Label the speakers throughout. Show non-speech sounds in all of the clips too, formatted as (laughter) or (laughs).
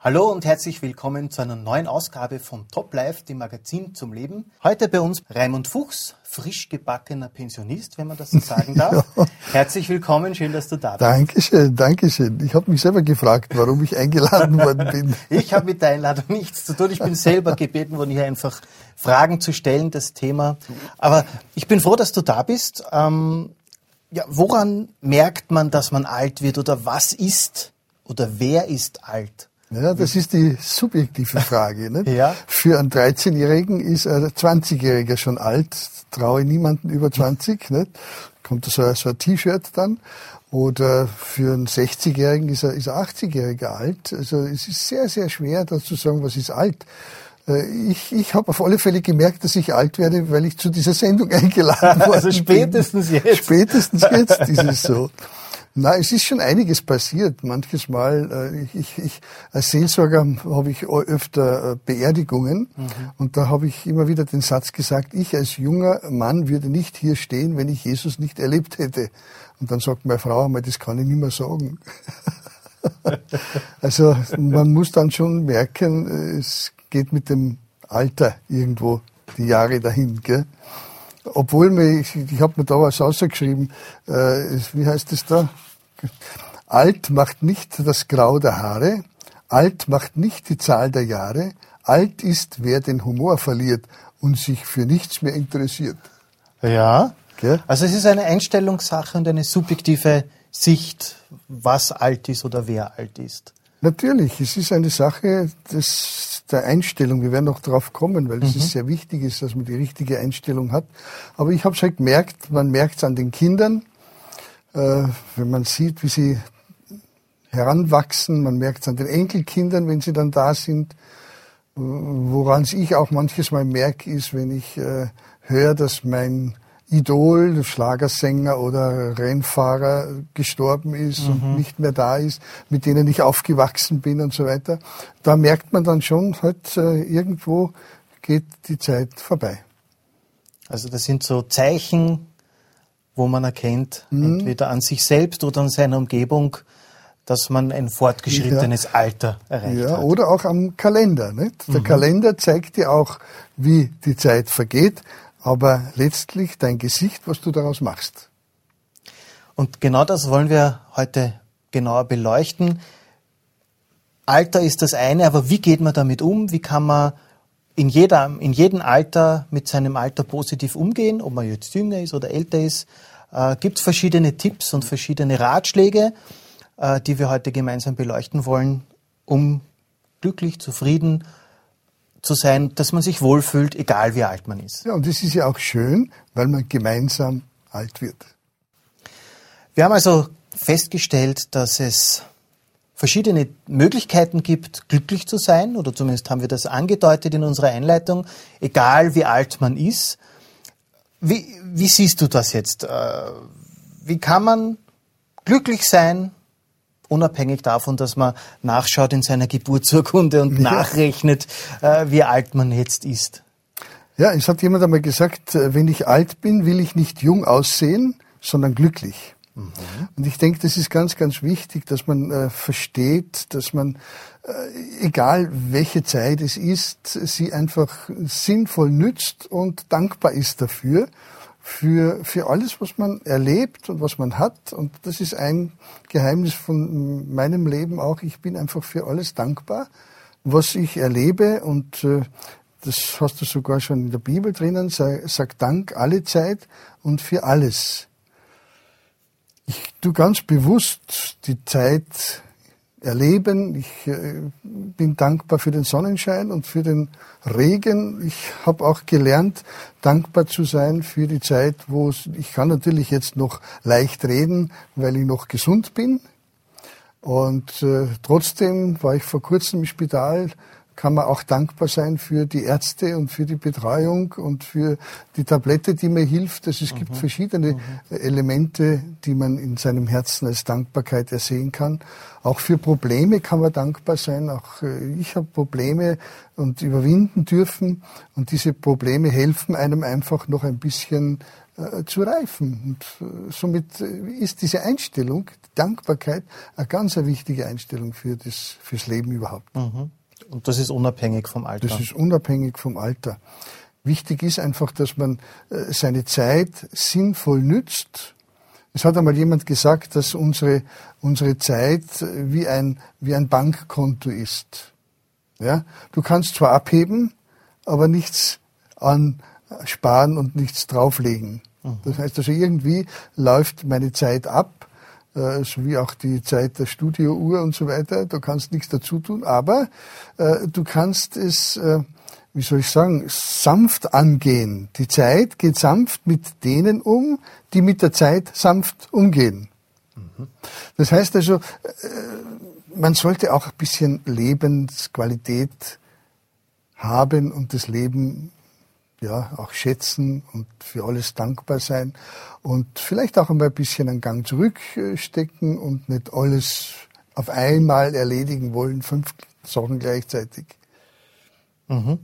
Speaker 1: Hallo und herzlich willkommen zu einer neuen Ausgabe von Top Life, dem Magazin zum Leben. Heute bei uns Raimund Fuchs, frisch gebackener Pensionist, wenn man das so sagen (laughs) darf. ja. Herzlich willkommen, schön, dass du da bist.
Speaker 2: Dankeschön, Dankeschön. Ich habe mich selber gefragt, warum ich eingeladen (laughs) worden bin.
Speaker 1: ich habe mit der Einladung nichts zu tun. Ich bin selber gebeten worden, hier einfach Fragen zu stellen, das Thema. Aber ich bin froh, dass du da bist. Ähm, ja, woran merkt man, dass man alt wird oder was ist oder wer ist alt?
Speaker 2: Ja, das ist die subjektive Frage. Nicht?
Speaker 1: ja.
Speaker 2: Für einen 13-Jährigen ist ein 20-Jähriger schon alt, traue niemanden über 20. Nicht? Kommt so, so ein T-Shirt dann. Oder für einen 60-Jährigen ist er, ist er 80-Jähriger alt. Also es ist sehr, sehr schwer, da zu sagen, was ist alt. Äh, ich, ich habe auf alle Fälle gemerkt, dass ich alt werde, weil ich zu dieser Sendung (laughs) eingeladen wurde.
Speaker 1: Also spätestens
Speaker 2: bin.
Speaker 1: jetzt.
Speaker 2: Spätestens jetzt ist es so. Na, es ist schon einiges passiert. Manches Mal, äh, ich, ich, als Seelsorger habe ich öfter äh, Beerdigungen mhm. und da habe ich immer wieder den Satz gesagt, ich als junger Mann würde nicht hier stehen, wenn ich Jesus nicht erlebt hätte. Und dann sagt meine Frau einmal, das kann ich nicht mehr sagen. (laughs) also man muss dann schon merken, äh, es geht mit dem Alter irgendwo die Jahre dahin. Gell? Obwohl mir, ich, ich habe mir da was ausgeschrieben, äh, wie heißt es da? Alt macht nicht das Grau der Haare, alt macht nicht die Zahl der Jahre, alt ist, wer den Humor verliert und sich für nichts mehr interessiert.
Speaker 1: Ja. Okay. Also es ist eine Einstellungssache und eine subjektive Sicht, was alt ist oder wer alt ist.
Speaker 2: Natürlich, es ist eine Sache des, der Einstellung. Wir werden noch darauf kommen, weil es mhm. ist sehr wichtig ist, dass man die richtige Einstellung hat. Aber ich habe es halt gemerkt, man merkt es an den Kindern, wenn man sieht, wie sie heranwachsen, man merkt es an den Enkelkindern, wenn sie dann da sind. Woran ich auch manches Mal merke, ist, wenn ich äh, höre, dass mein Idol, Schlagersänger oder Rennfahrer gestorben ist mhm. und nicht mehr da ist, mit denen ich aufgewachsen bin und so weiter. Da merkt man dann schon, halt äh, irgendwo geht die Zeit vorbei.
Speaker 1: Also das sind so Zeichen, wo man erkennt, mhm. entweder an sich selbst oder an seiner Umgebung, dass man ein fortgeschrittenes ja. Alter erreicht ja, hat.
Speaker 2: Oder auch am Kalender. Nicht? Der mhm. Kalender zeigt dir auch, wie die Zeit vergeht aber letztlich dein Gesicht, was du daraus machst.
Speaker 1: Und genau das wollen wir heute genauer beleuchten. Alter ist das eine, aber wie geht man damit um? Wie kann man in, jeder, in jedem Alter mit seinem Alter positiv umgehen, ob man jetzt jünger ist oder älter ist? Äh, Gibt es verschiedene Tipps und verschiedene Ratschläge, äh, die wir heute gemeinsam beleuchten wollen, um glücklich, zufrieden zu sein, dass man sich wohlfühlt, egal wie alt man ist.
Speaker 2: Ja, und das ist ja auch schön, weil man gemeinsam alt wird.
Speaker 1: Wir haben also festgestellt, dass es verschiedene Möglichkeiten gibt, glücklich zu sein, oder zumindest haben wir das angedeutet in unserer Einleitung, egal wie alt man ist. Wie, wie siehst du das jetzt? Äh, wie kann man glücklich sein, unabhängig davon, dass man nachschaut in seiner Geburtsurkunde und nachrechnet, äh, wie alt man jetzt ist.
Speaker 2: Ja, es hat jemand einmal gesagt, äh, wenn ich alt bin, will ich nicht jung aussehen, sondern glücklich. Mhm. Und ich denke, das ist ganz, ganz wichtig, dass man äh, versteht, dass man, äh, egal welche Zeit es ist, sie einfach sinnvoll nützt und dankbar ist dafür für, für alles, was man erlebt und was man hat. Und das ist ein Geheimnis von meinem Leben auch. Ich bin einfach für alles dankbar, was ich erlebe. Und äh, das hast du sogar schon in der Bibel drinnen. Sag, sag Dank alle Zeit und für alles. Ich tu ganz bewusst die Zeit erleben. Ich äh, bin dankbar für den Sonnenschein und für den Regen. Ich habe auch gelernt, dankbar zu sein für die Zeit, wo ich kann natürlich jetzt noch leicht reden, weil ich noch gesund bin. Und äh, trotzdem war ich vor kurzem im Spital kann man auch dankbar sein für die Ärzte und für die Betreuung und für die Tablette, die mir hilft. Also es mhm. gibt verschiedene mhm. Elemente, die man in seinem Herzen als Dankbarkeit ersehen kann. Auch für Probleme kann man dankbar sein. Auch äh, ich habe Probleme und überwinden dürfen. Und diese Probleme helfen einem einfach noch ein bisschen äh, zu reifen. Und äh, somit ist diese Einstellung, die Dankbarkeit, eine ganz wichtige Einstellung für das, fürs Leben überhaupt.
Speaker 1: Mhm. Und das ist unabhängig vom Alter?
Speaker 2: Das ist unabhängig vom Alter. Wichtig ist einfach, dass man äh, seine Zeit sinnvoll nützt. Es hat einmal jemand gesagt, dass unsere, unsere Zeit wie ein, wie ein Bankkonto ist. Ja? Du kannst zwar abheben, aber nichts an sparen und nichts drauflegen. Mhm. Das heißt also, irgendwie läuft meine Zeit ab, äh, so wie auch die Zeit der Studiouhr und so weiter. Du kannst nichts dazu tun, aber äh, du kannst es, äh, wie soll ich sagen, sanft angehen. Die Zeit geht sanft mit denen um, die mit der Zeit sanft umgehen. Das heißt also, äh, man sollte auch ein bisschen Lebensqualität haben und das Leben ja, auch schätzen und für alles dankbar sein und vielleicht auch einmal ein bisschen einen Gang zurückstecken und nicht alles auf einmal erledigen wollen, fünf Sachen gleichzeitig.
Speaker 1: Mhm.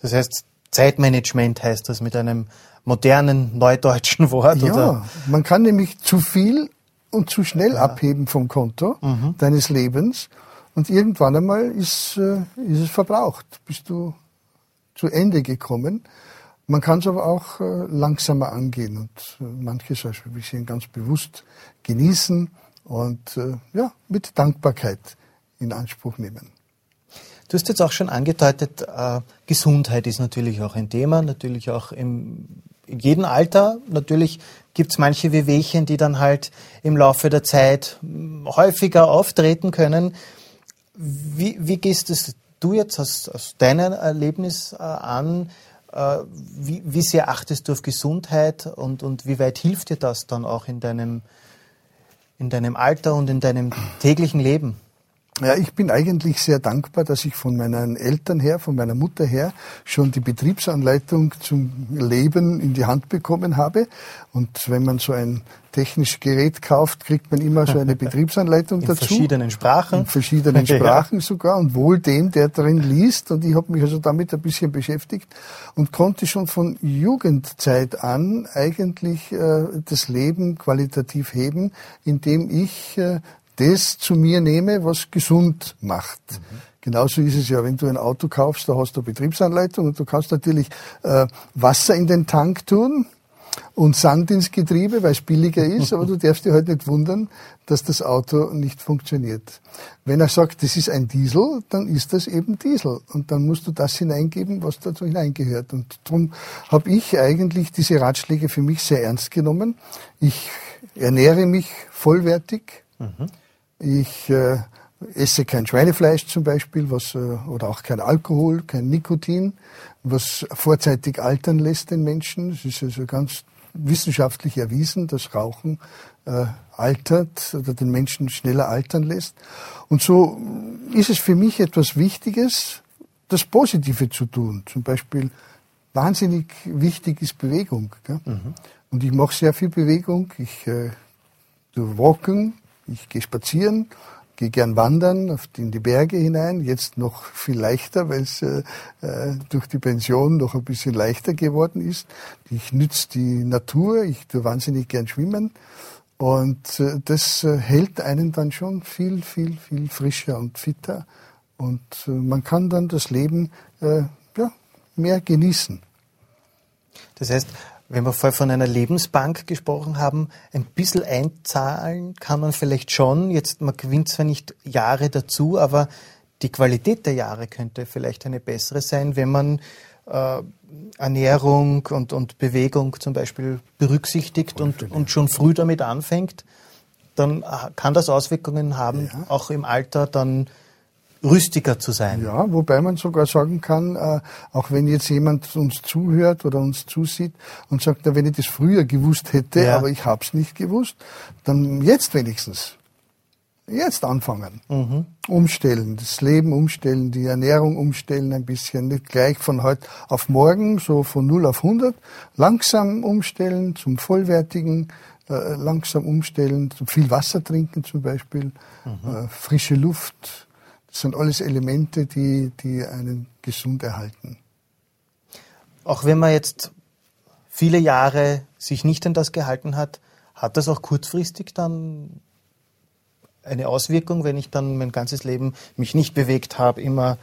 Speaker 1: Das heißt, Zeitmanagement heißt das mit einem modernen neudeutschen Wort?
Speaker 2: Ja,
Speaker 1: oder?
Speaker 2: man kann nämlich zu viel und zu schnell ja. abheben vom Konto mhm. deines Lebens und irgendwann einmal ist, äh, ist es verbraucht. Bist du zu Ende gekommen. Man kann es aber auch äh, langsamer angehen und manches also ein bisschen ganz bewusst genießen und äh, ja, mit Dankbarkeit in Anspruch nehmen.
Speaker 1: Du hast jetzt auch schon angedeutet, äh, Gesundheit ist natürlich auch ein Thema, natürlich auch im, in jedem Alter. Natürlich gibt es manche Wehwehchen, die dann halt im Laufe der Zeit hm, häufiger auftreten können. Wie, wie gehst es du jetzt aus, aus deinem Erlebnis äh, an? Äh, wie, wie sehr achtest du auf Gesundheit und, und wie weit hilft dir das dann auch in deinem, in deinem Alter und in deinem täglichen Leben?
Speaker 2: Ja, ich bin eigentlich sehr dankbar, dass ich von meinen Eltern her, von meiner Mutter her schon die Betriebsanleitung zum Leben in die Hand bekommen habe. Und wenn man so ein technisches Gerät kauft, kriegt man immer so eine (laughs) Betriebsanleitung
Speaker 1: in
Speaker 2: dazu.
Speaker 1: In verschiedenen Sprachen.
Speaker 2: In verschiedenen (laughs) Sprachen ja. sogar und wohl dem, der darin liest. Und ich habe mich also damit ein bisschen beschäftigt und konnte schon von Jugendzeit an eigentlich äh, das Leben qualitativ heben, indem ich äh, das zu mir nehme, was gesund macht. Mhm. Genauso ist es ja, wenn du ein Auto kaufst, da hast du Betriebsanleitung und du kannst natürlich äh, Wasser in den Tank tun und Sand ins Getriebe, weil es billiger ist, aber du (laughs) darfst dir halt nicht wundern, dass das Auto nicht funktioniert. Wenn er sagt, das ist ein Diesel, dann ist das eben Diesel und dann musst du das hineingeben, was dazu hineingehört. Und darum habe ich eigentlich diese Ratschläge für mich sehr ernst genommen. Ich ernähre mich vollwertig. Mhm. Ich äh, esse kein Schweinefleisch zum Beispiel, was, äh, oder auch kein Alkohol, kein Nikotin, was vorzeitig altern lässt den Menschen. Es ist also ganz wissenschaftlich erwiesen, dass Rauchen äh, altert oder den Menschen schneller altern lässt. Und so ist es für mich etwas Wichtiges, das Positive zu tun. Zum Beispiel wahnsinnig wichtig ist Bewegung. Mhm. Und ich mache sehr viel Bewegung. Ich äh, Walken, ich gehe spazieren, gehe gern wandern in die Berge hinein, jetzt noch viel leichter, weil es äh, äh, durch die Pension noch ein bisschen leichter geworden ist. Ich nütze die Natur, ich tue wahnsinnig gern schwimmen und äh, das äh, hält einen dann schon viel, viel, viel frischer und fitter und äh, man kann dann das Leben äh, ja, mehr genießen.
Speaker 1: Das heißt, wenn wir vorher von einer Lebensbank gesprochen haben, ein bisschen einzahlen kann man vielleicht schon. Jetzt, man gewinnt zwar nicht Jahre dazu, aber die Qualität der Jahre könnte vielleicht eine bessere sein, wenn man äh, Ernährung und, und Bewegung zum Beispiel berücksichtigt und, und schon früh damit anfängt, dann kann das Auswirkungen haben, ja. auch im Alter dann rüstiger zu sein.
Speaker 2: Ja, wobei man sogar sagen kann, äh, auch wenn jetzt jemand uns zuhört oder uns zusieht und sagt, na, wenn ich das früher gewusst hätte, ja. aber ich hab's nicht gewusst, dann jetzt wenigstens. Jetzt anfangen. Mhm. Umstellen, das Leben umstellen, die Ernährung umstellen ein bisschen, nicht gleich von heute auf morgen, so von 0 auf 100, langsam umstellen zum vollwertigen, äh, langsam umstellen, zum viel Wasser trinken zum Beispiel, mhm. äh, frische Luft, sind alles Elemente, die, die einen gesund erhalten.
Speaker 1: Auch wenn man jetzt viele Jahre sich nicht an das gehalten hat, hat das auch kurzfristig dann eine Auswirkung, wenn ich dann mein ganzes Leben mich nicht bewegt habe, immer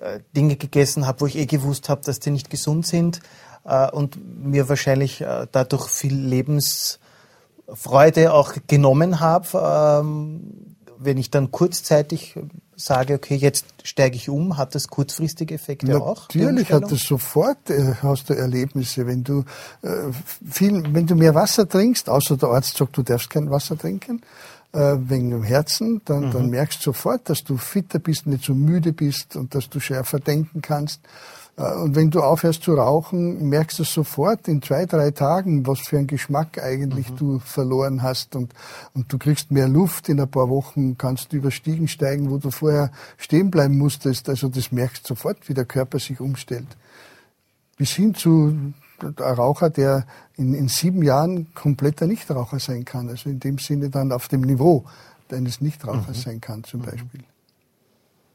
Speaker 1: äh, Dinge gegessen habe, wo ich eh gewusst habe, dass die nicht gesund sind äh, und mir wahrscheinlich äh, dadurch viel Lebensfreude auch genommen habe. Ähm, wenn ich dann kurzzeitig sage, okay, jetzt steige ich um, hat das kurzfristige Effekte
Speaker 2: Natürlich
Speaker 1: auch?
Speaker 2: Natürlich hat das sofort, äh, hast du Erlebnisse, wenn du äh, viel, wenn du mehr Wasser trinkst, außer der Arzt sagt, du darfst kein Wasser trinken, äh, wegen dem Herzen, dann, mhm. dann merkst du sofort, dass du fitter bist, nicht so müde bist und dass du schärfer denken kannst. Äh, und wenn du aufhörst zu rauchen, merkst du sofort in zwei, drei Tagen, was für einen Geschmack eigentlich mhm. du verloren hast. Und, und du kriegst mehr Luft. In ein paar Wochen kannst du über Stiegen steigen, wo du vorher stehen bleiben musstest. Also das merkst du sofort, wie der Körper sich umstellt. Bis hin zu ein Raucher, der in, in sieben Jahren kompletter Nichtraucher sein kann. Also in dem Sinne dann auf dem Niveau eines Nichtrauchers mhm. sein kann zum mhm. Beispiel.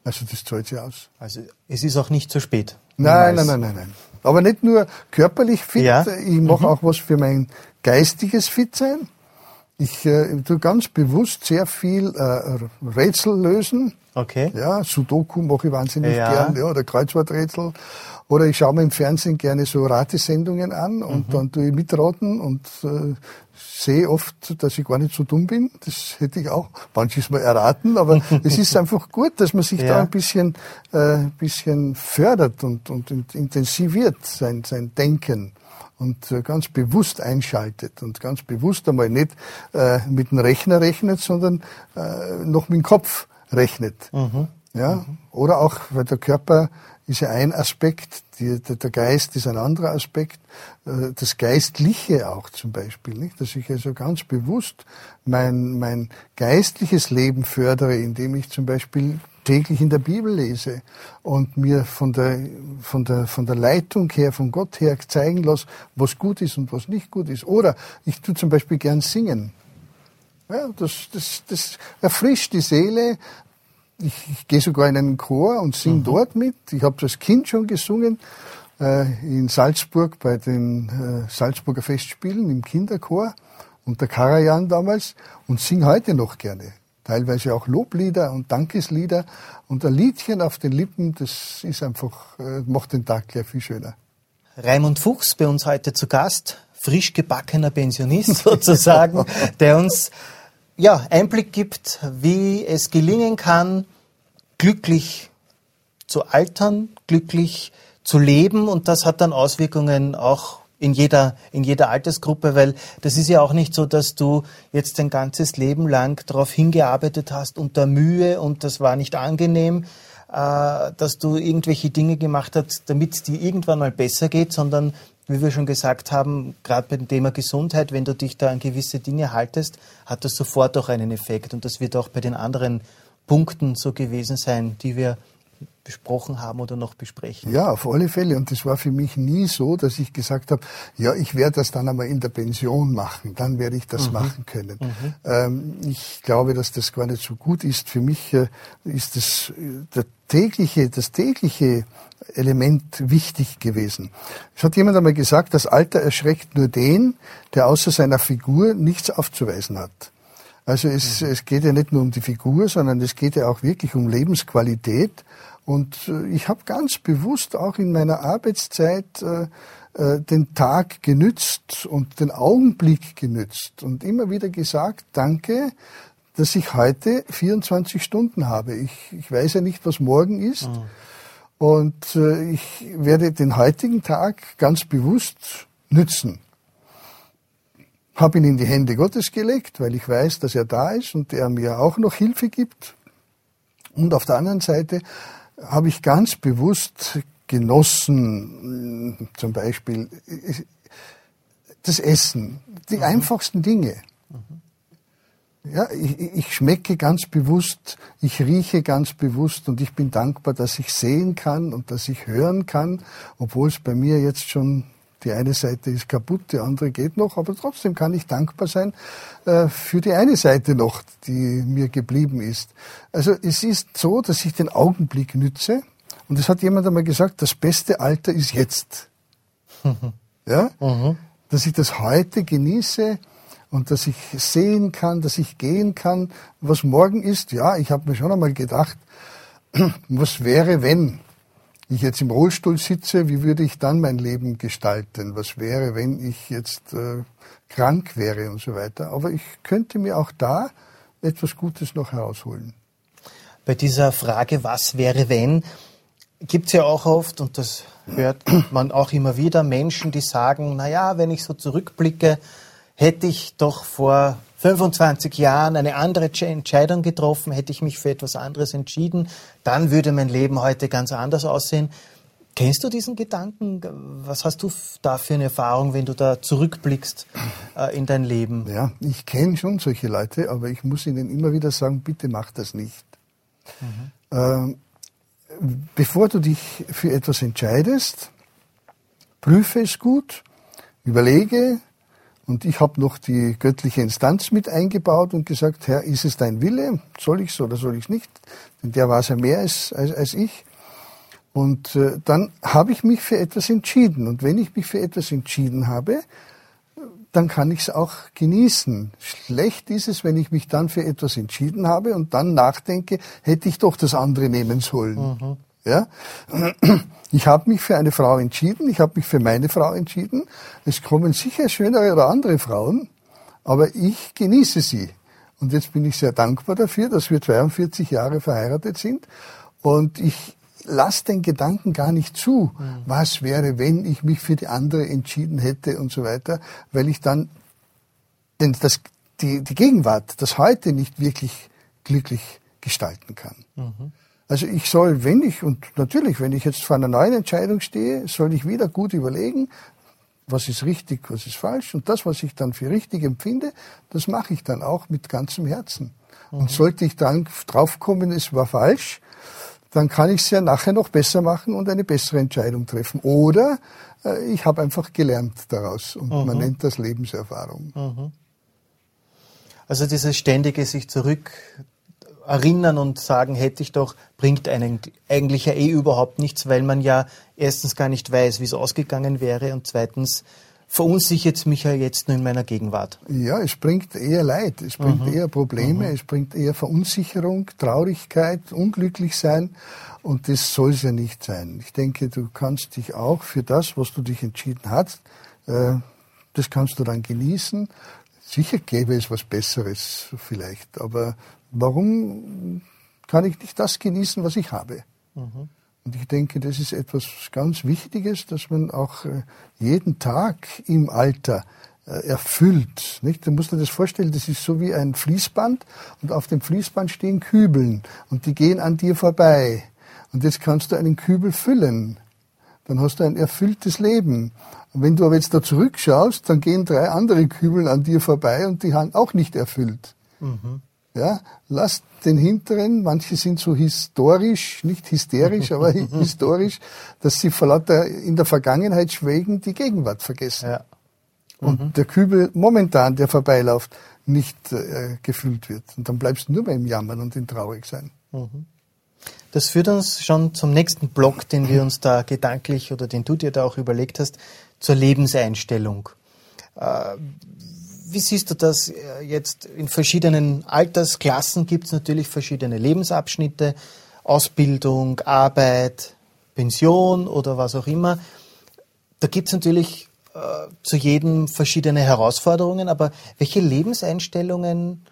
Speaker 2: Also das zahlt sich aus.
Speaker 1: Also es ist auch nicht zu spät.
Speaker 2: Nein, nein, nein, nein, nein. Aber nicht nur körperlich fit, ja. ich mache mhm. auch was für mein geistiges Fitsein. Ich äh, tue ganz bewusst sehr viel äh, Rätsel lösen.
Speaker 1: Okay.
Speaker 2: Ja, Sudoku mache ich wahnsinnig ja. gern, ja, oder Kreuzworträtsel. Oder ich schaue mir im Fernsehen gerne so Ratesendungen an und mhm. dann tue ich mitraten und äh, sehe oft, dass ich gar nicht so dumm bin. Das hätte ich auch manches Mal erraten, aber (laughs) es ist einfach gut, dass man sich ja. da ein bisschen, äh, bisschen fördert und, und intensiviert sein, sein Denken und äh, ganz bewusst einschaltet und ganz bewusst einmal nicht äh, mit dem Rechner rechnet, sondern äh, noch mit dem Kopf rechnet. Mhm. Ja? Mhm. Oder auch, weil der Körper ist ja ein Aspekt, die, der Geist ist ein anderer Aspekt, äh, das Geistliche auch zum Beispiel, nicht? dass ich also ganz bewusst mein, mein geistliches Leben fördere, indem ich zum Beispiel täglich in der Bibel lese und mir von der, von der, von der Leitung her, von Gott her zeigen lasse, was gut ist und was nicht gut ist. Oder ich tue zum Beispiel gern singen. Ja, das, das, das erfrischt die Seele, ich, ich gehe sogar in einen Chor und singe mhm. dort mit. Ich habe als Kind schon gesungen äh, in Salzburg bei den äh, Salzburger Festspielen im Kinderchor unter Karajan damals und singe heute noch gerne. Teilweise auch Loblieder und Dankeslieder und ein Liedchen auf den Lippen, das ist einfach, äh, macht den Tag gleich viel schöner.
Speaker 1: Raimund Fuchs bei uns heute zu Gast, frisch gebackener Pensionist (laughs) sozusagen, der uns ja, Einblick gibt, wie es gelingen kann, glücklich zu altern, glücklich zu leben. Und das hat dann Auswirkungen auch in jeder, in jeder Altersgruppe, weil das ist ja auch nicht so, dass du jetzt dein ganzes Leben lang darauf hingearbeitet hast unter Mühe und das war nicht angenehm, äh, dass du irgendwelche Dinge gemacht hast, damit es dir irgendwann mal besser geht, sondern wie wir schon gesagt haben, gerade beim Thema Gesundheit, wenn du dich da an gewisse Dinge haltest, hat das sofort auch einen Effekt. Und das wird auch bei den anderen Punkten so gewesen sein, die wir besprochen haben oder noch besprechen.
Speaker 2: Ja, auf alle Fälle. Und das war für mich nie so, dass ich gesagt habe, ja, ich werde das dann einmal in der Pension machen, dann werde ich das mhm. machen können. Mhm. Ähm, ich glaube, dass das gar nicht so gut ist. Für mich äh, ist das, äh, der tägliche, das tägliche Element wichtig gewesen. Es hat jemand einmal gesagt, das Alter erschreckt nur den, der außer seiner Figur nichts aufzuweisen hat. Also es, mhm. es geht ja nicht nur um die Figur, sondern es geht ja auch wirklich um Lebensqualität. Und äh, ich habe ganz bewusst auch in meiner Arbeitszeit äh, äh, den Tag genützt und den Augenblick genützt und immer wieder gesagt, danke, dass ich heute 24 Stunden habe. Ich, ich weiß ja nicht, was morgen ist. Mhm. Und äh, ich werde den heutigen Tag ganz bewusst nützen. Habe ihn in die Hände Gottes gelegt, weil ich weiß, dass er da ist und er mir auch noch Hilfe gibt. Und auf der anderen Seite habe ich ganz bewusst genossen, zum Beispiel das Essen, die mhm. einfachsten Dinge. Mhm. Ja, ich, ich schmecke ganz bewusst, ich rieche ganz bewusst und ich bin dankbar, dass ich sehen kann und dass ich hören kann, obwohl es bei mir jetzt schon die eine Seite ist kaputt, die andere geht noch, aber trotzdem kann ich dankbar sein äh, für die eine Seite noch, die mir geblieben ist. Also es ist so, dass ich den Augenblick nütze und es hat jemand einmal gesagt, das beste Alter ist jetzt. (laughs) Ja? Mhm. Dass ich das heute genieße und dass ich sehen kann, dass ich gehen kann, was morgen ist. Ja, ich habe mir schon einmal gedacht, (clears throat) was wäre, wenn ich jetzt im Rollstuhl sitze, wie würde ich dann mein Leben gestalten? Was wäre, wenn ich jetzt äh, krank wäre und so weiter? Aber ich könnte mir auch da etwas Gutes noch herausholen.
Speaker 1: Bei dieser Frage, was wäre, wenn, gibt es ja auch oft, und das hört man auch immer wieder, Menschen, die sagen, na ja, wenn ich so zurückblicke, hätte ich doch vor 25 Jahren eine andere Entscheidung getroffen, hätte ich mich für etwas anderes entschieden, dann würde mein Leben heute ganz anders aussehen. Kennst du diesen Gedanken? Was hast du da für eine Erfahrung, wenn du da zurückblickst äh, in dein Leben?
Speaker 2: Ja, ich kenne schon solche Leute, aber ich muss ihnen immer wieder sagen, bitte mach das nicht. Mhm. Ähm, bevor du dich für etwas entscheidest, prüfe es gut, überlege, und ich habe noch die göttliche Instanz mit eingebaut und gesagt, Herr, ist es dein Wille? Soll ich es oder soll ich es nicht? Denn der weiß ja mehr als, als, als ich. Und äh, dann habe ich mich für etwas entschieden. Und wenn ich mich für etwas entschieden habe, dann kann ich es auch genießen. Schlecht ist es, wenn ich mich dann für etwas entschieden habe und dann nachdenke, hätte ich doch das andere nehmen sollen. Mhm. Ja? Ich habe mich für eine Frau entschieden, ich habe mich für meine Frau entschieden. Es kommen sicher schönere oder andere Frauen, aber ich genieße sie. Und jetzt bin ich sehr dankbar dafür, dass wir 42 Jahre verheiratet sind. Und ich lasse den Gedanken gar nicht zu, mhm. was wäre, wenn ich mich für die andere entschieden hätte und so weiter, weil ich dann denn das, die, die Gegenwart, das Heute nicht wirklich glücklich gestalten kann. Mhm. Also ich soll, wenn ich, und natürlich, wenn ich jetzt vor einer neuen Entscheidung stehe, soll ich wieder gut überlegen, was ist richtig, was ist falsch. Und das, was ich dann für richtig empfinde, das mache ich dann auch mit ganzem Herzen. Mhm. Und sollte ich dann draufkommen, es war falsch, dann kann ich es ja nachher noch besser machen und eine bessere Entscheidung treffen. Oder äh, ich habe einfach gelernt daraus und mhm. man nennt das Lebenserfahrung. Mhm.
Speaker 1: Also dieses ständige sich zurück erinnern und sagen, hätte ich doch, bringt einen eigentlich ja eh überhaupt nichts, weil man ja erstens gar nicht weiß, wie es ausgegangen wäre und zweitens verunsichert es mich ja jetzt nur in meiner Gegenwart.
Speaker 2: Ja, es bringt eher Leid, es bringt mhm. eher Probleme, mhm. es bringt eher Verunsicherung, Traurigkeit, unglücklich sein und das soll es ja nicht sein. Ich denke, du kannst dich auch für das, was du dich entschieden hast, äh, das kannst du dann genießen. Sicher gäbe es was Besseres vielleicht, aber warum kann ich nicht das genießen, was ich habe? Mhm. Und ich denke, das ist etwas ganz Wichtiges, dass man auch äh, jeden Tag im Alter äh, erfüllt. Nicht? Du musst dir das vorstellen, das ist so wie ein Fließband und auf dem Fließband stehen Kübeln und die gehen an dir vorbei. Und jetzt kannst du einen Kübel füllen. Dann hast du ein erfülltes Leben. Und wenn du aber jetzt da zurückschaust, dann gehen drei andere Kübel an dir vorbei und die haben auch nicht erfüllt. Mhm. Ja, lasst den hinteren, manche sind so historisch, nicht hysterisch, aber (laughs) historisch, dass sie vor lauter in der Vergangenheit schwelgen, die Gegenwart vergessen. Ja. Mhm. Und der Kübel momentan, der vorbeiläuft, nicht äh, gefüllt wird. Und dann bleibst du nur mehr im Jammern und im Traurigsein. Mhm.
Speaker 1: Das führt uns schon zum nächsten Block, den wir uns da gedanklich oder den du dir da auch überlegt hast, zur Lebenseinstellung. Äh, wie siehst du das äh, jetzt in verschiedenen Altersklassen? Gibt es natürlich verschiedene Lebensabschnitte, Ausbildung, Arbeit, Pension oder was auch immer. Da gibt es natürlich äh, zu jedem verschiedene Herausforderungen, aber welche Lebenseinstellungen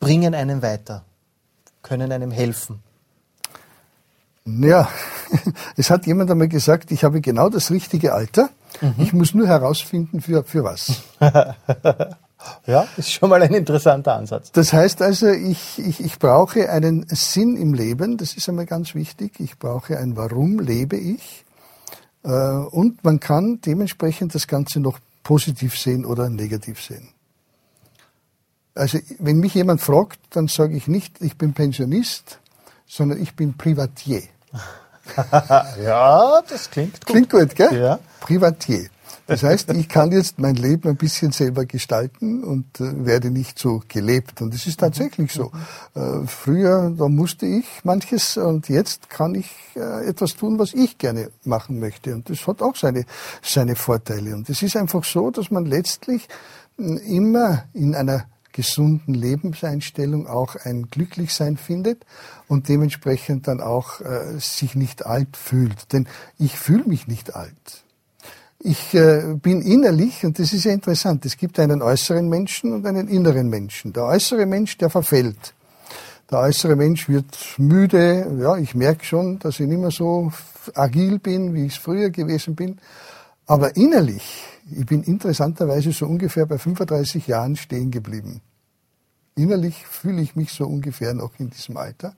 Speaker 1: bringen einen weiter, können einem helfen?
Speaker 2: Ja, (laughs) es hat jemand einmal gesagt, ich habe genau das richtige Alter. Mhm. Ich muss nur herausfinden, für, für was. (laughs)
Speaker 1: ja, ist schon mal ein interessanter Ansatz.
Speaker 2: Das heißt also, ich, ich, ich brauche einen Sinn im Leben, das ist einmal ganz wichtig. Ich brauche ein Warum lebe ich. Äh, und man kann dementsprechend das Ganze noch positiv sehen oder negativ sehen. Also wenn mich jemand fragt, dann sage ich nicht, ich bin Pensionist, sondern ich bin Privatier. (laughs)
Speaker 1: ja, das klingt gut.
Speaker 2: Klingt gut, gell? Ja. Privatier. Das heißt, ich kann jetzt mein Leben ein bisschen selber gestalten und äh, werde nicht so gelebt. Und es ist tatsächlich so. Äh, früher, da musste ich manches und jetzt kann ich äh, etwas tun, was ich gerne machen möchte. Und das hat auch seine, seine Vorteile. Und es ist einfach so, dass man letztlich äh, immer in einer gesunden Lebenseinstellung auch ein Glücklichsein findet und dementsprechend dann auch äh, sich nicht alt fühlt. Denn ich fühle mich nicht alt. Ich äh, bin innerlich, und das ist ja interessant, es gibt einen äußeren Menschen und einen inneren Menschen. Der äußere Mensch, der verfällt. Der äußere Mensch wird müde. Ja, ich merke schon, dass ich nicht mehr so agil bin, wie ich es früher gewesen bin. Aber innerlich, ich bin interessanterweise so ungefähr bei 35 Jahren stehen geblieben. Innerlich fühle ich mich so ungefähr noch in diesem Alter.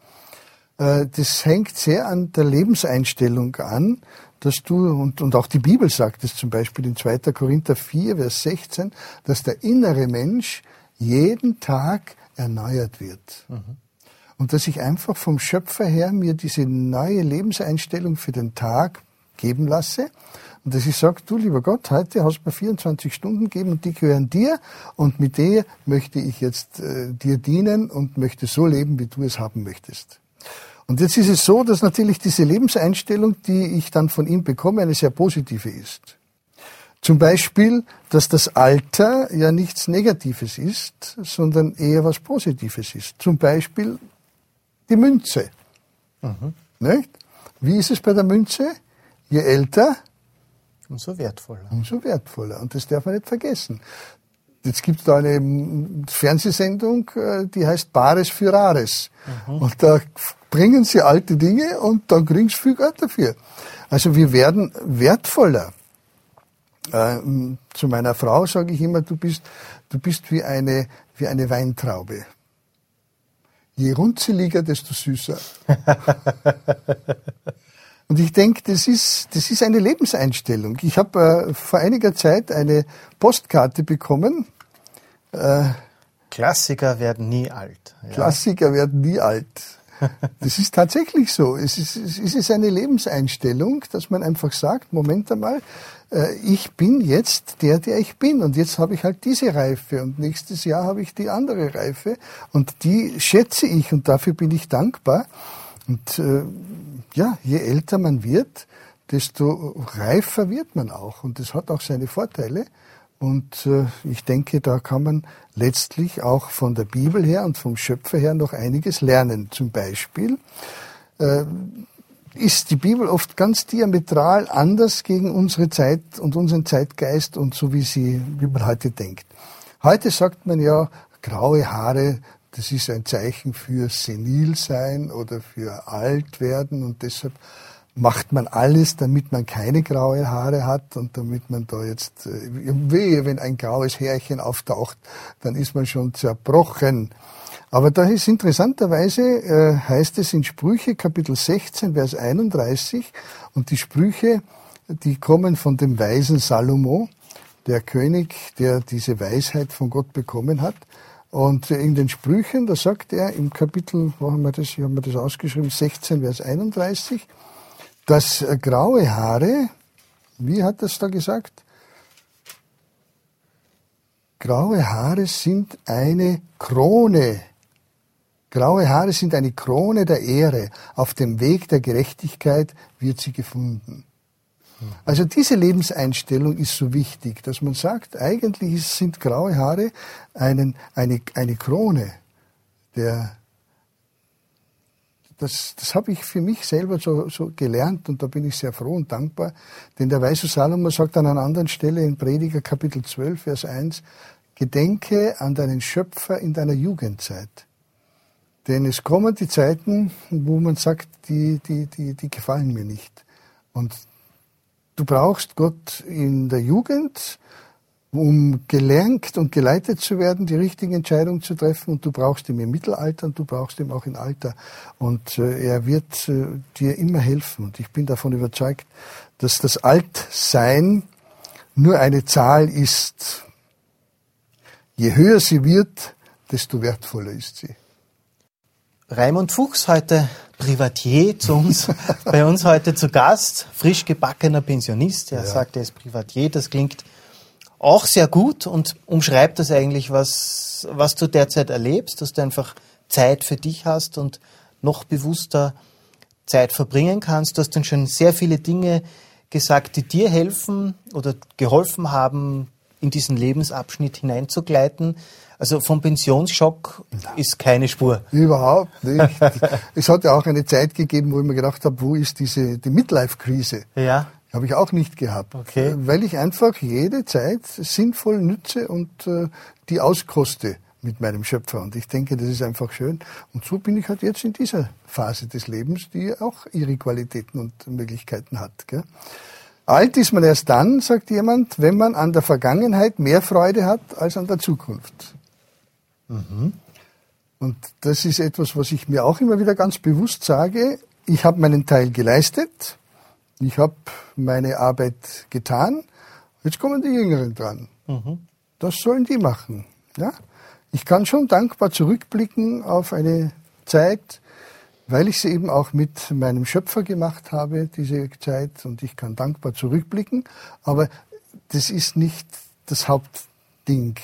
Speaker 2: Äh, das hängt sehr an der Lebenseinstellung an, dass du, und, und auch die Bibel sagt es zum Beispiel in 2. Korinther 4, Vers 16, dass der innere Mensch jeden Tag erneuert wird. Mhm. Und dass ich einfach vom Schöpfer her mir diese neue Lebenseinstellung für den Tag geben lasse und dass ich sage, du lieber Gott, heute hast du mir 24 Stunden gegeben und die gehören dir und mit der möchte ich jetzt äh, dir dienen und möchte so leben, wie du es haben möchtest. Und jetzt ist es so, dass natürlich diese Lebenseinstellung, die ich dann von ihm bekomme, eine sehr positive ist. Zum Beispiel, dass das Alter ja nichts Negatives ist, sondern eher was Positives ist. Zum Beispiel die Münze. Mhm. Nicht? Wie ist es bei der Münze? Je älter,
Speaker 1: Umso wertvoller.
Speaker 2: Umso wertvoller. Und das darf man nicht vergessen. Jetzt gibt es da eine Fernsehsendung, äh, die heißt Bares für Rares. Mhm. Und da bringen sie alte Dinge und dann kriegen sie viel Geld dafür. Also wir werden wertvoller. Ähm, zu meiner Frau sage ich immer, du bist, du bist wie eine, wie eine Weintraube. Je runzeliger, desto süßer. (laughs) Und ich denke, das ist, das ist eine Lebenseinstellung. Ich habe äh, vor einiger Zeit eine Postkarte bekommen.
Speaker 1: Äh, Klassiker werden nie alt.
Speaker 2: Ja. Klassiker werden nie alt. (laughs) Das ist tatsächlich so. Es ist, es ist eine Lebenseinstellung, dass man einfach sagt, Moment einmal, äh, ich bin jetzt der, der ich bin. Und jetzt habe ich halt diese Reife und nächstes Jahr habe ich die andere Reife. Und die schätze ich und dafür bin ich dankbar. Und äh, ja, je älter man wird, desto reifer wird man auch. Und das hat auch seine Vorteile. Und äh, ich denke, da kann man letztlich auch von der Bibel her und vom Schöpfer her noch einiges lernen. Zum Beispiel äh, ist die Bibel oft ganz diametral anders gegen unsere Zeit und unseren Zeitgeist und so wie sie, wie man heute denkt. Heute sagt man ja, graue Haare, das ist ein Zeichen für Senilsein oder für Altwerden und deshalb macht man alles, damit man keine graue Haare hat und damit man da jetzt, äh, wehe, wenn ein graues Härchen auftaucht, dann ist man schon zerbrochen. Aber da ist interessanterweise, äh, heißt es in Sprüche Kapitel 16, Vers 31, und die Sprüche, die kommen von dem weisen Salomo, der König, der diese Weisheit von Gott bekommen hat. Und in den Sprüchen, da sagt er im Kapitel, wo haben wir das, hier haben wir das ausgeschrieben, 16, Vers 31, dass graue Haare, wie hat das da gesagt? Graue Haare sind eine Krone. Graue Haare sind eine Krone der Ehre. Auf dem Weg der Gerechtigkeit wird sie gefunden. Also diese Lebenseinstellung ist so wichtig, dass man sagt, eigentlich sind graue Haare einen, eine, eine Krone der das, das habe ich für mich selber so, so gelernt und da bin ich sehr froh und dankbar. Denn der Weise Salomo sagt an einer anderen Stelle in Prediger Kapitel 12, Vers 1, Gedenke an deinen Schöpfer in deiner Jugendzeit. Denn es kommen die Zeiten, wo man sagt, die, die, die, die gefallen mir nicht. Und Du brauchst Gott in der Jugend, um gelenkt und geleitet zu werden, die richtigen Entscheidungen zu treffen. Und du brauchst ihn im Mittelalter und du brauchst ihn auch im Alter. Und äh, er wird äh, dir immer helfen. Und ich bin davon überzeugt, dass das Altsein nur eine Zahl ist. Je höher sie wird, desto wertvoller ist sie.
Speaker 1: Raimund Fuchs heute Privatier zu uns, (laughs) bei uns heute zu Gast, frisch gebackener Pensionist. Er ja. sagt, er ist Privatier. Das klingt auch sehr gut und umschreibt das eigentlich, was, was du derzeit erlebst, dass du einfach Zeit für dich hast und noch bewusster Zeit verbringen kannst. Du hast dann schon sehr viele Dinge gesagt, die dir helfen oder geholfen haben, in diesen Lebensabschnitt hineinzugleiten. Also vom Pensionsschock ist keine Spur.
Speaker 2: Überhaupt nicht. (laughs) es hat ja auch eine Zeit gegeben, wo ich mir gedacht habe, wo ist diese die Midlife-Krise?
Speaker 1: Ja.
Speaker 2: Habe ich auch nicht gehabt.
Speaker 1: Okay.
Speaker 2: Weil ich einfach jede Zeit sinnvoll nütze und äh, die auskoste mit meinem Schöpfer. Und ich denke, das ist einfach schön. Und so bin ich halt jetzt in dieser Phase des Lebens, die auch ihre Qualitäten und Möglichkeiten hat. Gell? Alt ist man erst dann, sagt jemand, wenn man an der Vergangenheit mehr Freude hat als an der Zukunft. Mhm. Und das ist etwas, was ich mir auch immer wieder ganz bewusst sage. Ich habe meinen Teil geleistet. Ich habe meine Arbeit getan. Jetzt kommen die Jüngeren dran. Mhm. Das sollen die machen. Ja? Ich kann schon dankbar zurückblicken auf eine Zeit, weil ich sie eben auch mit meinem Schöpfer gemacht habe, diese Zeit, und ich kann dankbar zurückblicken. Aber das ist nicht das Hauptding.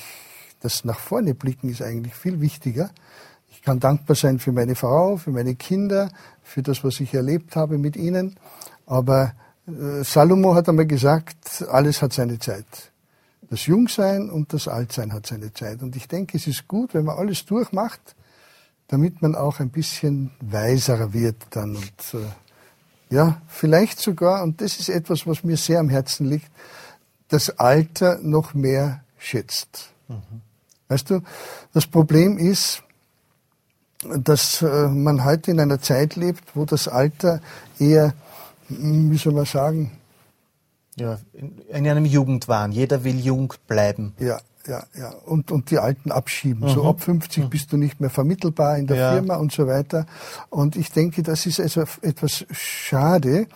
Speaker 2: Das nach vorne blicken ist eigentlich viel wichtiger. Ich kann dankbar sein für meine Frau, für meine Kinder, für das, was ich erlebt habe mit ihnen. Aber äh, Salomo hat einmal gesagt, alles hat seine Zeit. Das Jungsein und das Altsein hat seine Zeit. Und ich denke, es ist gut, wenn man alles durchmacht, damit man auch ein bisschen weiser wird dann. Und äh, ja, vielleicht sogar, und das ist etwas, was mir sehr am Herzen liegt, das Alter noch mehr schätzt. Mhm. Weißt du, das Problem ist, dass äh, man heute in einer Zeit lebt, wo das Alter eher, wie soll man sagen,
Speaker 1: ja, in, in einem Jugendwahn. Jeder will jung bleiben.
Speaker 2: Ja, ja, ja. Und, und die Alten abschieben. Mhm. So ab 50 mhm. bist du nicht mehr vermittelbar in der ja. Firma und so weiter. Und ich denke, das ist also etwas schade.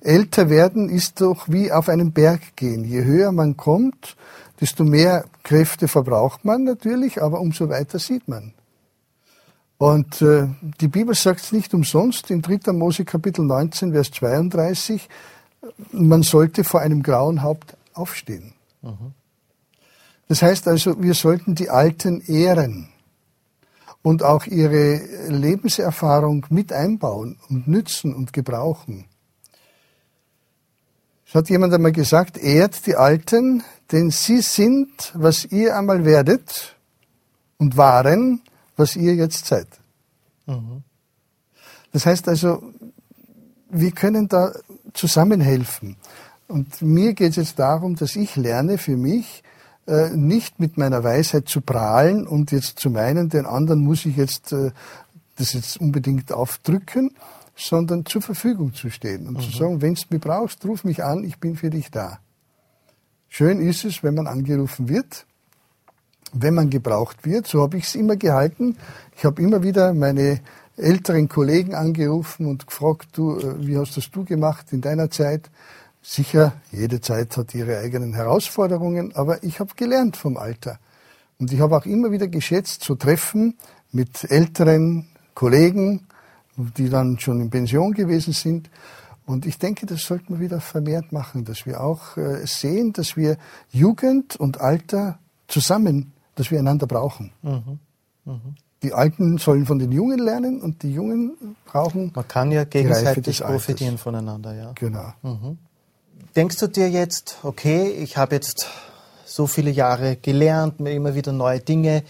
Speaker 2: Älter werden ist doch wie auf einen Berg gehen. Je höher man kommt, desto mehr Kräfte verbraucht man natürlich, aber umso weiter sieht man. Und äh, die Bibel sagt es nicht umsonst in 3. Mose Kapitel 19, Vers 32, man sollte vor einem grauen Haupt aufstehen. Mhm. Das heißt also, wir sollten die Alten ehren und auch ihre Lebenserfahrung mit einbauen und nützen und gebrauchen. Es hat jemand einmal gesagt, ehrt die Alten, denn sie sind, was ihr einmal werdet und waren, was ihr jetzt seid. Mhm. Das heißt also, wir können da zusammenhelfen. Und mir geht es jetzt darum, dass ich lerne für mich, äh, nicht mit meiner Weisheit zu prahlen und jetzt zu meinen, den anderen muss ich jetzt äh, das jetzt unbedingt aufdrücken, sondern zur Verfügung zu stehen und mhm. zu sagen, wenn du mich brauchst, ruf mich an, ich bin für dich da. Schön ist es, wenn man angerufen wird, wenn man gebraucht wird. So habe ich es immer gehalten. Ich habe immer wieder meine älteren Kollegen angerufen und gefragt, du, äh, wie hast das du gemacht in deiner Zeit? Sicher, jede Zeit hat ihre eigenen Herausforderungen, aber ich habe gelernt vom Alter. Und ich habe auch immer wieder geschätzt, zu Treffen mit älteren Kollegen, die dann schon in Pension gewesen sind. Und ich denke, das sollten wir wieder vermehrt machen, dass wir auch äh, sehen, dass wir Jugend und Alter zusammen, dass wir einander brauchen. Mhm. Mhm die Alten sollen von den Jungen lernen und die Jungen brauchen.
Speaker 1: Man kann ja gegenseitig profitieren voneinander, ja.
Speaker 2: Genau. Mhm.
Speaker 1: Denkst du dir jetzt, okay, ich habe jetzt so viele Jahre gelernt, mir immer wieder neue Dinge,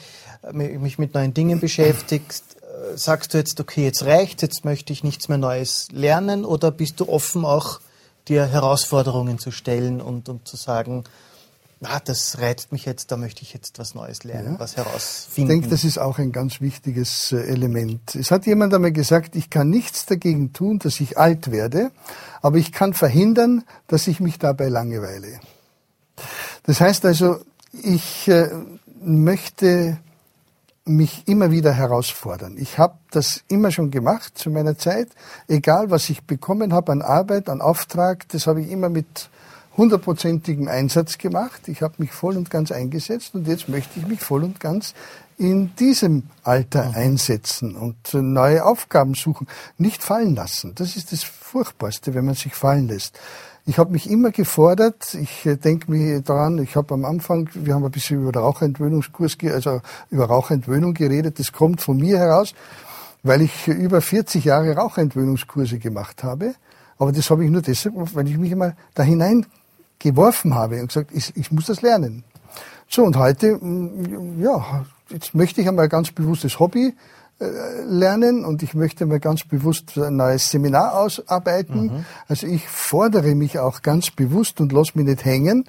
Speaker 1: mich mit neuen Dingen beschäftigt, äh, sagst du jetzt, okay, jetzt reicht, jetzt möchte ich nichts mehr Neues lernen oder bist du offen auch dir Herausforderungen zu stellen und, und zu sagen, ah, das reizt mich jetzt, da möchte ich jetzt was Neues lernen, ja. was herausfinden.
Speaker 2: Ich denke, das ist auch ein ganz wichtiges äh, Element. Es hat jemand einmal gesagt, ich kann nichts dagegen tun, dass ich alt werde, aber ich kann verhindern, dass ich mich dabei langeweile. Das heißt also, ich äh, möchte mich immer wieder herausfordern. Ich habe das immer schon gemacht zu meiner Zeit. Egal, was ich bekommen habe an Arbeit, an Auftrag, das habe ich immer mit hundertprozentigen Einsatz gemacht. Ich habe mich voll und ganz eingesetzt und jetzt möchte ich mich voll und ganz in diesem Alter einsetzen und neue Aufgaben suchen. Nicht fallen lassen. Das ist das Furchtbarste, wenn man sich fallen lässt. Ich habe mich immer gefordert. Ich äh, denke mir daran, ich habe am Anfang, wir haben ein bisschen über Raucherentwöhnungskurs, also über Raucherentwöhnung geredet. Das kommt von mir heraus, weil ich über 40 Jahre Raucherentwöhnungskurse gemacht habe. Aber das habe ich nur deshalb, weil ich mich immer da hinein geworfen habe und gesagt, ich, ich muss das lernen. So, und heute, mm, ja, jetzt möchte ich einmal ganz bewusstes Hobby äh, lernen und ich möchte mal ganz bewusst ein neues Seminar ausarbeiten. Mhm. Also ich fordere mich auch ganz bewusst und lasse mich nicht hängen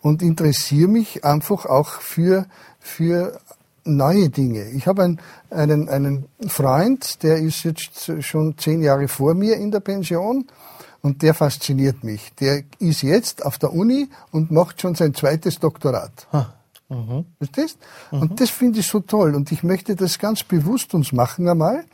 Speaker 2: und interessiere mich einfach auch für, für neue Dinge. Ich habe einen, einen, einen Freund, der ist jetzt schon zehn Jahre vor mir in der Pension und der fasziniert mich. Der ist jetzt auf der Uni und macht schon sein zweites Doktorat. Ha. Mhm. Verstehst? Mhm. Und das finde ich so toll. Und ich möchte das ganz bewusst uns machen einmal.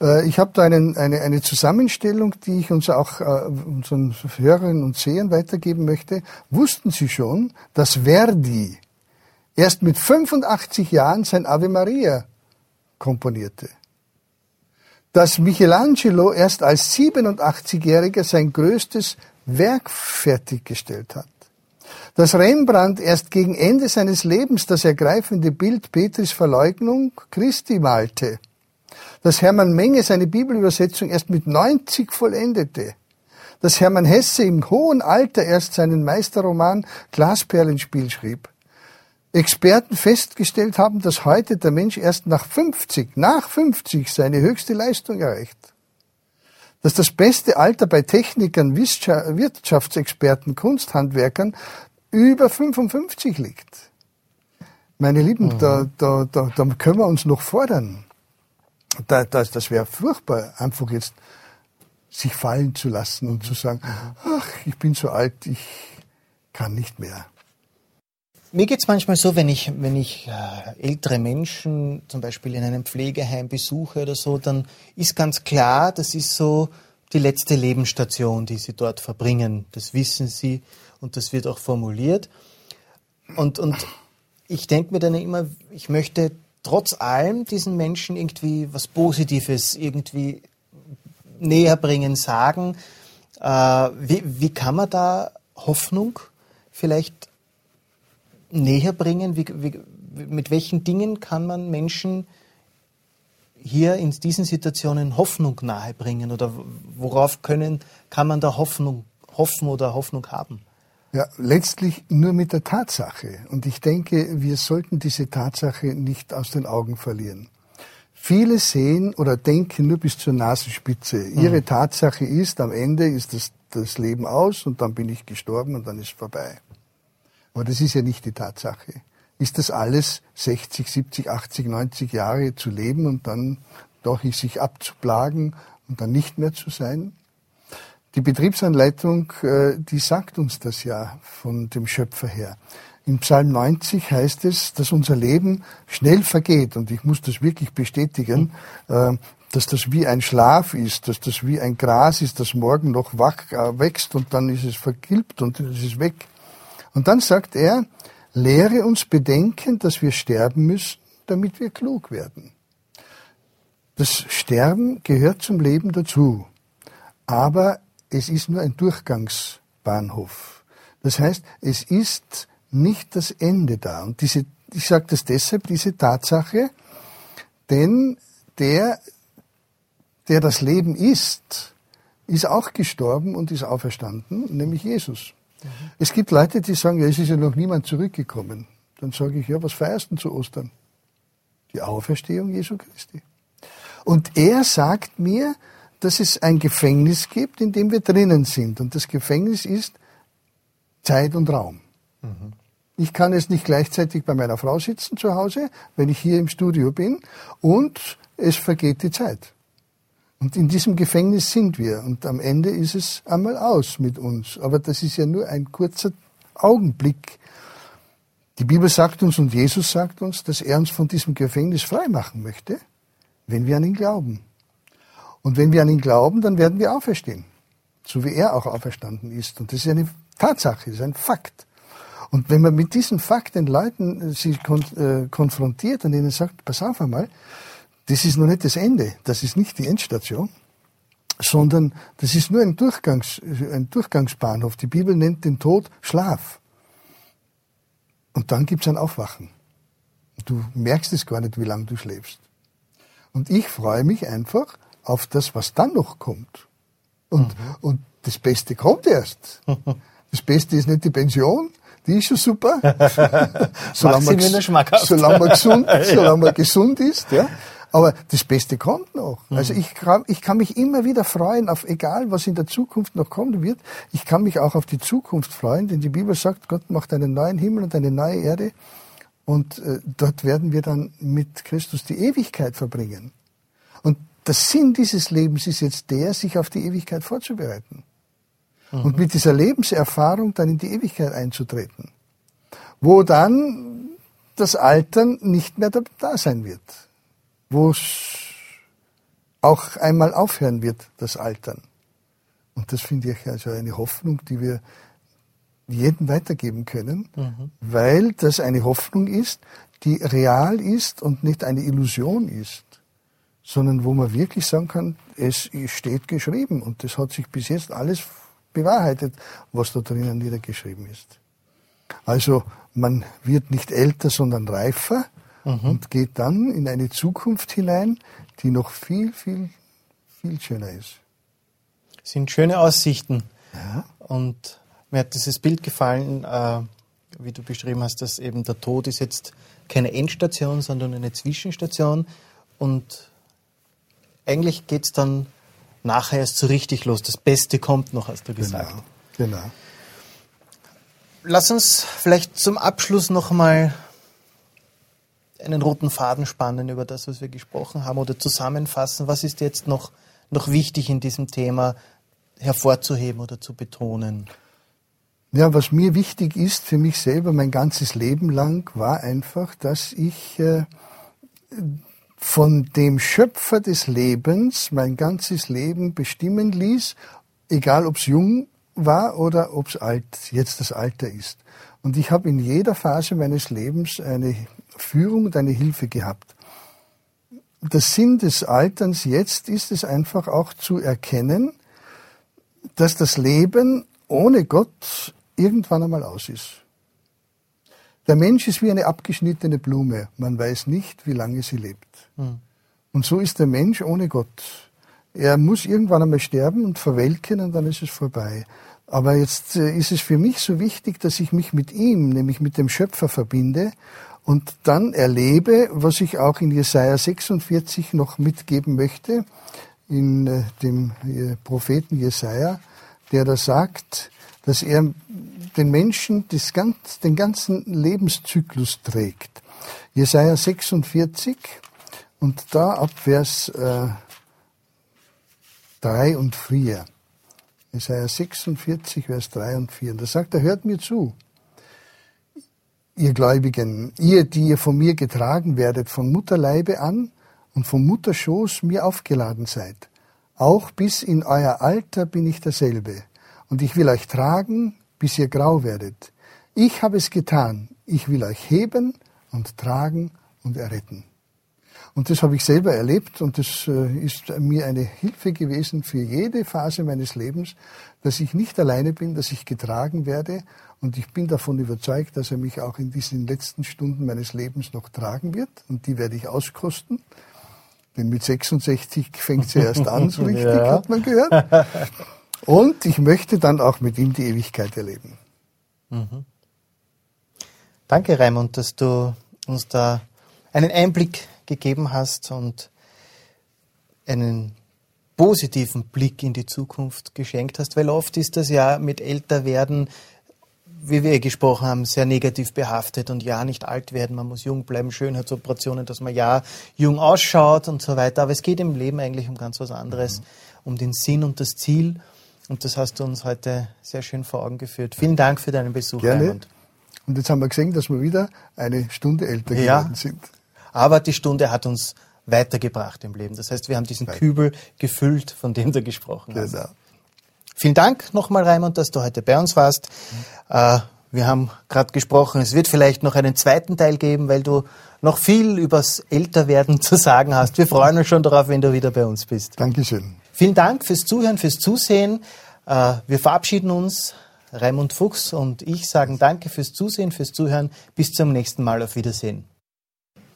Speaker 2: Äh, ich habe da einen, eine, eine Zusammenstellung, die ich uns auch äh, unseren Hörerinnen und Sehern weitergeben möchte. Wussten Sie schon, dass Verdi erst mit 85 Jahren sein Ave Maria komponierte? Dass Michelangelo erst als 87-Jähriger sein größtes Werk fertiggestellt hat? dass Rembrandt erst gegen Ende seines Lebens das ergreifende Bild Petris Verleugnung Christi malte, dass Hermann Menge seine Bibelübersetzung erst mit 90 vollendete, dass Hermann Hesse im hohen Alter erst seinen Meisterroman Glasperlenspiel schrieb, Experten festgestellt haben, dass heute der Mensch erst nach 50, nach 50 seine höchste Leistung erreicht. Dass das beste Alter bei Technikern, Wirtschaftsexperten, Kunsthandwerkern über 55 liegt. Meine Lieben, mhm. da, da, da, da können wir uns noch fordern. Da, das das wäre furchtbar, einfach jetzt sich fallen zu lassen und zu sagen, ach, ich bin so alt, ich kann nicht mehr.
Speaker 1: Mir geht es manchmal so, wenn ich, wenn ich äh, ältere Menschen zum Beispiel in einem Pflegeheim besuche oder so, dann ist ganz klar, das ist so die letzte Lebensstation, die sie dort verbringen. Das wissen sie und das wird auch formuliert. Und, und ich denke mir dann immer, ich möchte trotz allem diesen Menschen irgendwie was Positives irgendwie näher bringen, sagen. Äh, wie, wie kann man da Hoffnung vielleicht näher bringen? Wie, wie, mit welchen Dingen kann man Menschen hier in diesen Situationen Hoffnung nahebringen? Oder worauf können, kann man da Hoffnung, hoffen oder Hoffnung haben?
Speaker 2: Ja, letztlich nur mit der Tatsache. Und ich denke, wir sollten diese Tatsache nicht aus den Augen verlieren. Viele sehen oder denken nur bis zur Nasenspitze. Ihre mhm. Tatsache ist, am Ende ist das, das Leben aus und dann bin ich gestorben und dann ist vorbei. Aber das ist ja nicht die Tatsache. Ist das alles 60, 70, 80, 90 Jahre zu leben und dann doch sich abzuplagen und dann nicht mehr zu sein? Die Betriebsanleitung, äh, die sagt uns das ja von dem Schöpfer her. In Psalm 90 heißt es, dass unser Leben schnell vergeht. Und ich muss das wirklich bestätigen, äh, dass das wie ein Schlaf ist, dass das wie ein Gras ist, das morgen noch wach äh, wächst und dann ist es vergilbt und es ist weg. Und dann sagt er, lehre uns bedenken, dass wir sterben müssen, damit wir klug werden. Das Sterben gehört zum Leben dazu. Aber es ist nur ein Durchgangsbahnhof. Das heißt, es ist nicht das Ende da. Und diese, ich sage das deshalb, diese Tatsache, denn der, der das Leben ist, ist auch gestorben und ist auferstanden, nämlich Jesus. Es gibt Leute, die sagen, ja, es ist ja noch niemand zurückgekommen. Dann sage ich, ja, was feierst du zu Ostern? Die Auferstehung Jesu Christi. Und er sagt mir, dass es ein Gefängnis gibt, in dem wir drinnen sind. Und das Gefängnis ist Zeit und Raum. Mhm. Ich kann jetzt nicht gleichzeitig bei meiner Frau sitzen zu Hause, wenn ich hier im Studio bin, und es vergeht die Zeit. Und in diesem Gefängnis sind wir. Und am Ende ist es einmal aus mit uns. Aber das ist ja nur ein kurzer Augenblick. Die Bibel sagt uns und Jesus sagt uns, dass er uns von diesem Gefängnis frei machen möchte, wenn wir an ihn glauben. Und wenn wir an ihn glauben, dann werden wir auferstehen. So wie er auch auferstanden ist. Und das ist eine Tatsache, ist ein Fakt. Und wenn man mit diesem Fakt den Leuten äh, sich äh, konfrontiert und ihnen sagt, pass auf einmal, das ist noch nicht das Ende, das ist nicht die Endstation, sondern das ist nur ein, Durchgangs, ein Durchgangsbahnhof. Die Bibel nennt den Tod Schlaf. Und dann gibt's ein Aufwachen. Du merkst es gar nicht, wie lange du schläfst. Und ich freue mich einfach auf das, was dann noch kommt. Und, mhm. und das Beste kommt erst. (laughs) Das Beste ist nicht die Pension, die ist schon super. (laughs) solange, man, solange, man gesund, (laughs) solange man gesund ist, ja. Aber das Beste kommt noch. Mhm. Also ich kann, ich kann mich immer wieder freuen auf egal, was in der Zukunft noch kommen wird. Ich kann mich auch auf die Zukunft freuen, denn die Bibel sagt, Gott macht einen neuen Himmel und eine neue Erde. Und äh, dort werden wir dann mit Christus die Ewigkeit verbringen. Und der Sinn dieses Lebens ist jetzt der, sich auf die Ewigkeit vorzubereiten. Mhm. Und mit dieser Lebenserfahrung dann in die Ewigkeit einzutreten. Wo dann das Altern nicht mehr da sein wird wo es auch einmal aufhören wird, das Altern. Und das finde ich also eine Hoffnung, die wir jedem weitergeben können, mhm. weil das eine Hoffnung ist, die real ist und nicht eine Illusion ist, sondern wo man wirklich sagen kann, es steht geschrieben und das hat sich bis jetzt alles bewahrheitet, was da drinnen niedergeschrieben ist. Also man wird nicht älter, sondern reifer mhm. und geht dann in eine Zukunft hinein, die noch viel, viel, viel schöner ist.
Speaker 1: Das sind schöne Aussichten. Ja. Und mir hat dieses Bild gefallen, äh, wie du beschrieben hast, dass eben der Tod ist jetzt keine Endstation, sondern eine Zwischenstation. Und eigentlich geht es dann nachher erst so richtig los. Das Beste kommt noch, hast du gesagt. Genau. genau. Lass uns vielleicht zum Abschluss noch mal einen roten Faden spannen über das, was wir gesprochen haben oder zusammenfassen? Was ist jetzt noch, noch wichtig in diesem Thema hervorzuheben oder zu betonen?
Speaker 2: Ja, was mir wichtig ist für mich selber mein ganzes Leben lang, war einfach, dass ich äh, von dem Schöpfer des Lebens mein ganzes Leben bestimmen ließ, egal ob es jung war oder ob es alt, jetzt das Alter ist. Und ich habe in jeder Phase meines Lebens eine Führung und eine Hilfe gehabt. Der Sinn des Alterns jetzt ist es einfach auch zu erkennen, dass das Leben ohne Gott irgendwann einmal aus ist. Der Mensch ist wie eine abgeschnittene Blume. Man weiß nicht, wie lange sie lebt. Mhm. Und so ist der Mensch ohne Gott. Er muss irgendwann einmal sterben und verwelken und dann ist es vorbei. Aber jetzt äh, ist es für mich so wichtig, dass ich mich mit ihm, nämlich mit dem Schöpfer verbinde und dann erlebe, was ich auch in Jesaja 46 noch mitgeben möchte, in äh, dem äh, Propheten Jesaja, der da sagt, dass er den Menschen ganz, den ganzen Lebenszyklus trägt. Jesaja 46 und da ab Vers äh, 3 und 4. Jesaja 46, Vers 3 und 4. Und da sagt er, hört mir zu ihr Gläubigen, ihr, die ihr von mir getragen werdet, von Mutterleibe an und vom Mutterschoß mir aufgeladen seid. Auch bis in euer Alter bin ich derselbe, und ich will euch tragen, bis ihr grau werdet. Ich habe es getan, ich will euch heben und tragen und erretten. Und das habe ich selber erlebt und das äh, ist mir eine Hilfe gewesen für jede Phase meines Lebens, dass ich nicht alleine bin, dass ich getragen werde und ich bin davon überzeugt, dass er mich auch in diesen letzten Stunden meines Lebens noch tragen wird und die werde ich auskosten. Denn mit 66 fängt sie erst an, so (laughs) richtig, ja. hat man gehört. Und ich möchte dann auch mit ihm die Ewigkeit erleben. Mhm.
Speaker 1: Danke, Raimund, dass du uns da einen Einblick gegeben hast und einen positiven Blick in die Zukunft geschenkt hast, weil oft ist das ja mit Älterwerden, wie wir gesprochen haben, sehr negativ behaftet und ja, nicht alt werden, man muss jung bleiben, Schönheitsoperationen, dass man ja jung ausschaut und so weiter. Aber es geht im Leben eigentlich um ganz was anderes, mhm. um den Sinn und das Ziel. Und das hast du uns heute sehr schön vor Augen geführt. Vielen Dank für deinen Besuch,
Speaker 2: Gerne. Raimund. Und jetzt haben wir gesehen, dass wir wieder eine Stunde älter geworden ja. sind.
Speaker 1: Aber die Stunde hat uns weitergebracht im Leben. Das heißt, wir haben diesen Kübel gefüllt, von dem du gesprochen hast. Genau. Vielen Dank nochmal, Raimund, dass du heute bei uns warst. Äh, wir haben gerade gesprochen, es wird vielleicht noch einen zweiten Teil geben, weil du noch viel übers Älterwerden (laughs) zu sagen hast. Wir freuen uns schon darauf, wenn du wieder bei uns bist.
Speaker 2: Dankeschön.
Speaker 1: Vielen Dank fürs Zuhören, fürs Zusehen. Äh, wir verabschieden uns. Raimund Fuchs und ich sagen Danke fürs Zusehen, fürs Zuhören. Bis zum nächsten Mal. Auf Wiedersehen.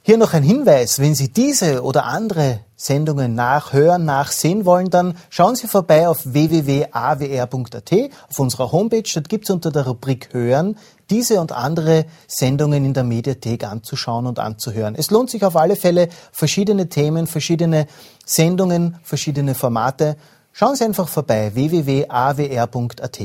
Speaker 1: Hier noch ein Hinweis, wenn Sie diese oder andere Sendungen nachhören, nachsehen wollen, dann schauen Sie vorbei auf www.awr.at auf unserer Homepage. Dort gibt es unter der Rubrik Hören diese und andere Sendungen in der Mediathek anzuschauen und anzuhören. Es lohnt sich auf alle Fälle, verschiedene Themen, verschiedene Sendungen, verschiedene Formate. Schauen Sie einfach vorbei www.awr.at.